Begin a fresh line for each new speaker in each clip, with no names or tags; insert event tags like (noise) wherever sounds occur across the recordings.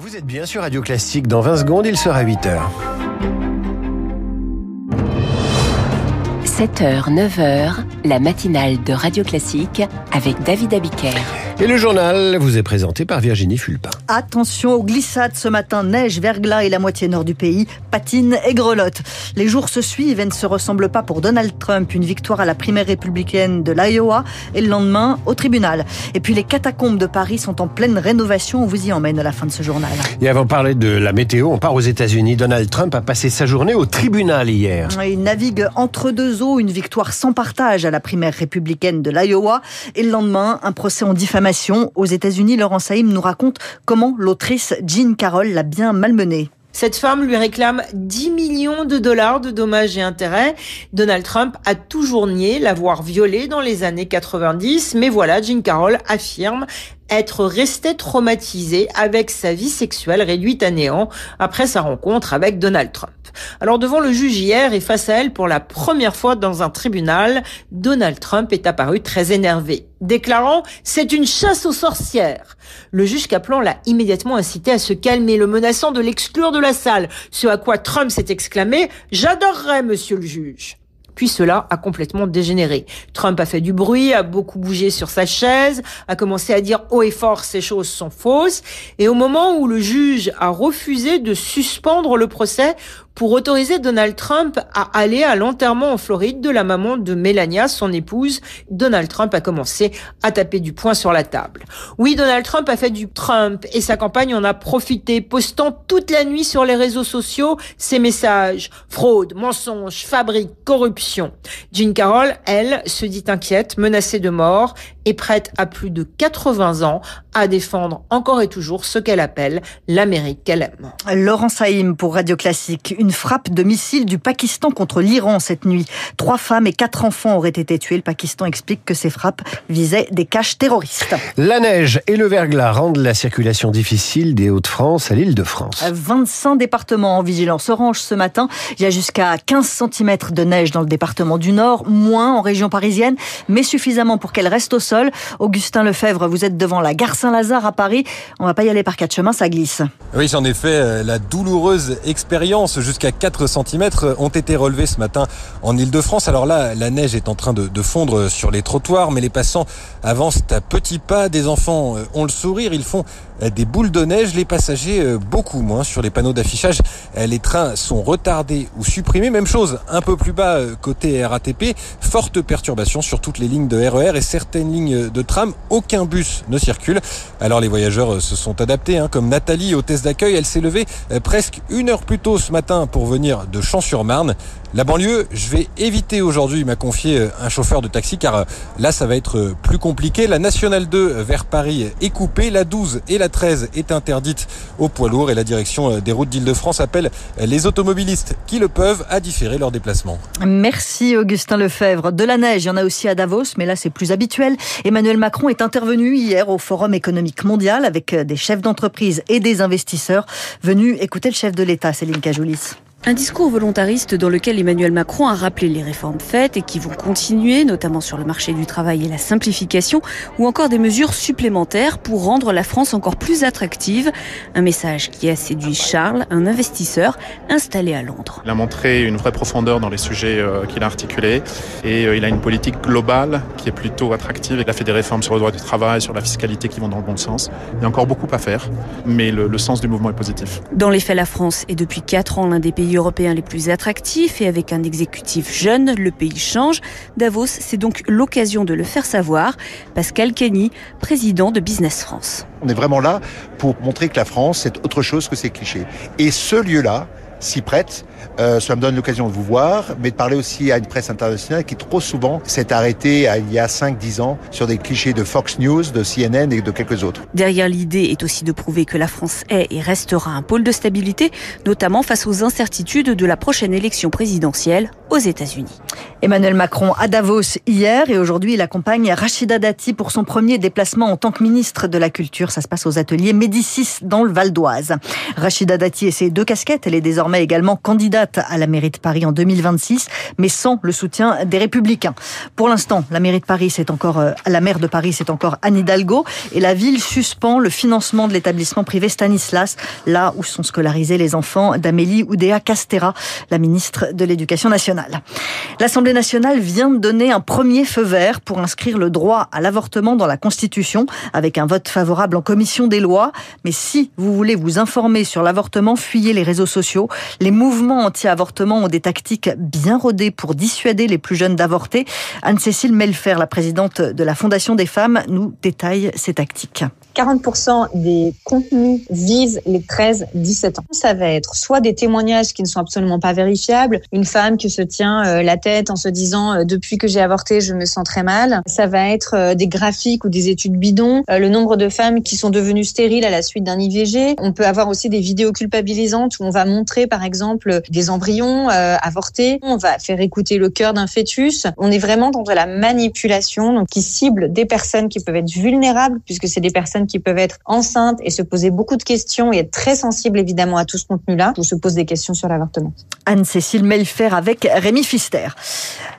Vous êtes bien sur Radio Classique. Dans 20 secondes, il sera 8 heures.
7h, 9h, la matinale de Radio Classique avec David Abiker.
Et le journal vous est présenté par Virginie Fulpin.
Attention aux glissades ce matin, neige, verglas et la moitié nord du pays, patine et grelotte. Les jours se suivent et ne se ressemblent pas pour Donald Trump. Une victoire à la primaire républicaine de l'Iowa et le lendemain au tribunal. Et puis les catacombes de Paris sont en pleine rénovation. On vous y emmène à la fin de ce journal.
Et avant de parler de la météo, on part aux États-Unis. Donald Trump a passé sa journée au tribunal hier.
Il navigue entre deux eaux, une victoire sans partage à la primaire républicaine de l'Iowa et le lendemain, un procès en diffamation aux États-Unis, Laurent Saïm nous raconte comment l'autrice Jean Carroll l'a bien malmenée.
Cette femme lui réclame 10 millions de dollars de dommages et intérêts. Donald Trump a toujours nié l'avoir violée dans les années 90, mais voilà, Jean Carroll affirme être resté traumatisé avec sa vie sexuelle réduite à néant après sa rencontre avec Donald Trump. Alors devant le juge hier et face à elle pour la première fois dans un tribunal, Donald Trump est apparu très énervé, déclarant « c'est une chasse aux sorcières ». Le juge Kaplan l'a immédiatement incité à se calmer, le menaçant de l'exclure de la salle, ce à quoi Trump s'est exclamé « j'adorerais, monsieur le juge ». Puis cela a complètement dégénéré. Trump a fait du bruit, a beaucoup bougé sur sa chaise, a commencé à dire haut et fort ces choses sont fausses. Et au moment où le juge a refusé de suspendre le procès pour autoriser Donald Trump à aller à l'enterrement en Floride de la maman de Melania, son épouse, Donald Trump a commencé à taper du poing sur la table. Oui, Donald Trump a fait du Trump et sa campagne en a profité, postant toute la nuit sur les réseaux sociaux ses messages. Fraude, mensonge, fabrique, corruption. Jean Carroll, elle, se dit inquiète, menacée de mort et prête à plus de 80 ans à défendre encore et toujours ce qu'elle appelle l'Amérique qu'elle aime.
Laurent Saïm pour Radio Classique. Frappe de missile du Pakistan contre l'Iran cette nuit. Trois femmes et quatre enfants auraient été tués. Le Pakistan explique que ces frappes visaient des caches terroristes.
La neige et le verglas rendent la circulation difficile des Hauts-de-France à l'île de France.
25 départements en vigilance orange ce matin. Il y a jusqu'à 15 cm de neige dans le département du Nord, moins en région parisienne, mais suffisamment pour qu'elle reste au sol. Augustin Lefebvre, vous êtes devant la gare Saint-Lazare à Paris. On va pas y aller par quatre chemins, ça glisse.
Oui, en effet, euh, la douloureuse expérience jusqu'à 4 cm ont été relevés ce matin en Ile-de-France. Alors là, la neige est en train de, fondre sur les trottoirs, mais les passants avancent à petits pas. Des enfants euh, ont le sourire, ils font euh, des boules de neige, les passagers beaucoup moins sur les panneaux d'affichage. Les trains sont retardés ou supprimés. Même chose un peu plus bas côté RATP. Forte perturbation sur toutes les lignes de RER et certaines lignes de tram. Aucun bus ne circule. Alors les voyageurs se sont adaptés, hein, comme Nathalie, hôtesse d'accueil. Elle s'est levée presque une heure plus tôt ce matin pour venir de Champs-sur-Marne. La banlieue, je vais éviter aujourd'hui, m'a confié euh, un chauffeur de taxi, car euh, là, ça va être euh, plus compliqué. La Nationale 2 vers Paris est coupée, la 12 et la 13 est interdite aux poids lourds et la direction des routes d'Île-de-France appelle les automobilistes qui le peuvent à différer leur déplacement.
Merci Augustin Lefebvre. De la neige, il y en a aussi à Davos, mais là c'est plus habituel. Emmanuel Macron est intervenu hier au Forum économique mondial avec des chefs d'entreprise et des investisseurs venus écouter le chef de l'État, Céline Cajoulis.
Un discours volontariste dans lequel Emmanuel Macron a rappelé les réformes faites et qui vont continuer, notamment sur le marché du travail et la simplification, ou encore des mesures supplémentaires pour rendre la France encore plus attractive. Un message qui a séduit Charles, un investisseur installé à Londres.
Il a montré une vraie profondeur dans les sujets euh, qu'il a articulés et euh, il a une politique globale qui est plutôt attractive. Il a fait des réformes sur le droit du travail, sur la fiscalité qui vont dans le bon sens. Il y a encore beaucoup à faire, mais le, le sens du mouvement est positif.
Dans les faits, la France est depuis 4 ans l'un des pays européens les plus attractifs et avec un exécutif jeune, le pays change. Davos, c'est donc l'occasion de le faire savoir. Pascal Kenny, président de Business France.
On est vraiment là pour montrer que la France, c'est autre chose que ces clichés. Et ce lieu-là, s'y prête. Euh, cela me donne l'occasion de vous voir, mais de parler aussi à une presse internationale qui trop souvent s'est arrêtée il y a 5-10 ans sur des clichés de Fox News, de CNN et de quelques autres.
Derrière l'idée est aussi de prouver que la France est et restera un pôle de stabilité, notamment face aux incertitudes de la prochaine élection présidentielle aux États-Unis.
Emmanuel Macron à Davos hier et aujourd'hui il accompagne Rachida Dati pour son premier déplacement en tant que ministre de la Culture. Ça se passe aux ateliers Médicis dans le Val d'Oise. Rachida Dati et ses deux casquettes, elle est désormais également candidate candidate à la mairie de Paris en 2026, mais sans le soutien des Républicains. Pour l'instant, la mairie de Paris, c'est encore euh, la maire de Paris, c'est encore Anne Hidalgo, et la ville suspend le financement de l'établissement privé Stanislas, là où sont scolarisés les enfants d'Amélie Oudéa Castera, la ministre de l'Éducation nationale. L'Assemblée nationale vient de donner un premier feu vert pour inscrire le droit à l'avortement dans la Constitution, avec un vote favorable en commission des lois. Mais si vous voulez vous informer sur l'avortement, fuyez les réseaux sociaux. Les mouvements anti-avortement ont des tactiques bien rodées pour dissuader les plus jeunes d'avorter. Anne-Cécile Melfer, la présidente de la Fondation des femmes, nous détaille ces tactiques.
40% des contenus visent les 13-17 ans. Ça va être soit des témoignages qui ne sont absolument pas vérifiables, une femme qui se tient euh, la tête en se disant euh, depuis que j'ai avorté, je me sens très mal. Ça va être euh, des graphiques ou des études bidons, le nombre de femmes qui sont devenues stériles à la suite d'un IVG. On peut avoir aussi des vidéos culpabilisantes où on va montrer par exemple des embryons avortés, on va faire écouter le cœur d'un fœtus. On est vraiment dans de la manipulation donc qui cible des personnes qui peuvent être vulnérables puisque c'est des personnes qui peuvent être enceintes et se poser beaucoup de questions et être très sensibles évidemment à tout ce contenu-là, ou se pose des questions sur l'avortement.
Anne-Cécile Melfer avec Rémi Fister.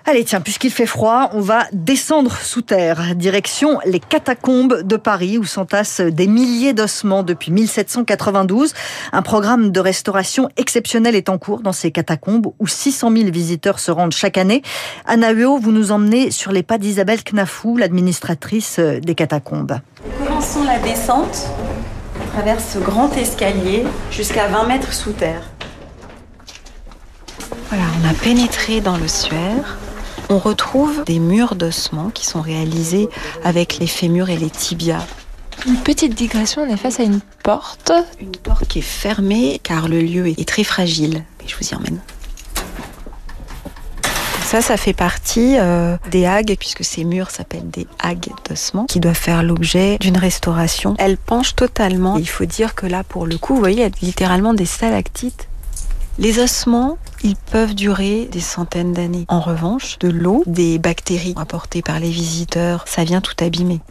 Allez, tiens, puisqu'il fait froid, on va descendre sous terre, direction les catacombes de Paris, où s'entassent des milliers d'ossements depuis 1792. Un programme de restauration exceptionnel est en cours dans ces catacombes, où 600 000 visiteurs se rendent chaque année. Anna Huot, vous nous emmenez sur les pas d'Isabelle Knafou, l'administratrice des catacombes.
Commençons la descente à travers ce grand escalier jusqu'à 20 mètres sous terre. Voilà, on a pénétré dans le suaire. On retrouve des murs d'ossements qui sont réalisés avec les fémurs et les tibias.
Une petite digression, on est face à une porte.
Une porte qui est fermée car le lieu est très fragile. je vous y emmène. Ça, ça fait partie euh, des hagues, puisque ces murs s'appellent des hagues d'ossement, qui doivent faire l'objet d'une restauration. Elles penchent totalement. il faut dire que là, pour le coup, vous voyez, il y a littéralement des stalactites. Les ossements, ils peuvent durer des centaines d'années. En revanche, de l'eau, des bactéries apportées par les visiteurs, ça vient tout abîmer.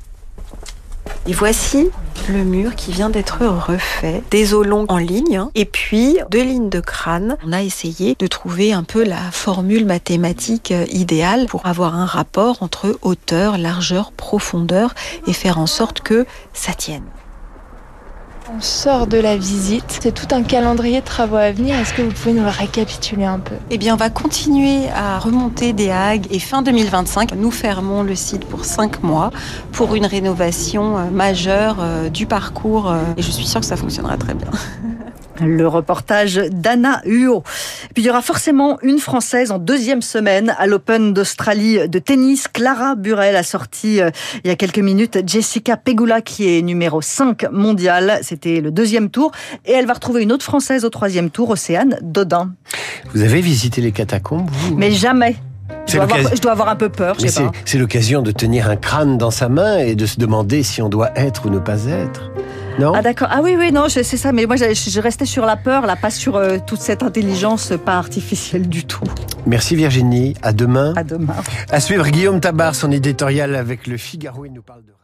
Et voici le mur qui vient d'être refait, des os longs en ligne, hein. et puis deux lignes de crâne. On a essayé de trouver un peu la formule mathématique euh, idéale pour avoir un rapport entre hauteur, largeur, profondeur, et faire en sorte que ça tienne.
On sort de la visite, c'est tout un calendrier de travaux à venir. Est-ce que vous pouvez nous récapituler un peu?
Eh bien, on va continuer à remonter des Hagues et fin 2025, nous fermons le site pour cinq mois pour une rénovation euh, majeure euh, du parcours euh, et je suis sûre que ça fonctionnera très bien. (laughs)
Le reportage d'Anna Huot. Puis il y aura forcément une Française en deuxième semaine à l'Open d'Australie de tennis. Clara Burel a sorti euh, il y a quelques minutes Jessica Pegula qui est numéro 5 mondial. C'était le deuxième tour. Et elle va retrouver une autre Française au troisième tour, Océane Dodin.
Vous avez visité les catacombes vous?
Mais jamais. Je dois, avoir, je dois, avoir, un peu peur,
C'est l'occasion de tenir un crâne dans sa main et de se demander si on doit être ou ne pas être.
Ah d'accord. Ah oui, oui, non, c'est ça. Mais moi, je restais sur la peur, là, pas sur euh, toute cette intelligence pas artificielle du tout.
Merci Virginie. À demain.
À demain.
À suivre Guillaume Tabar, son éditorial avec Le Figaro. Il nous parle de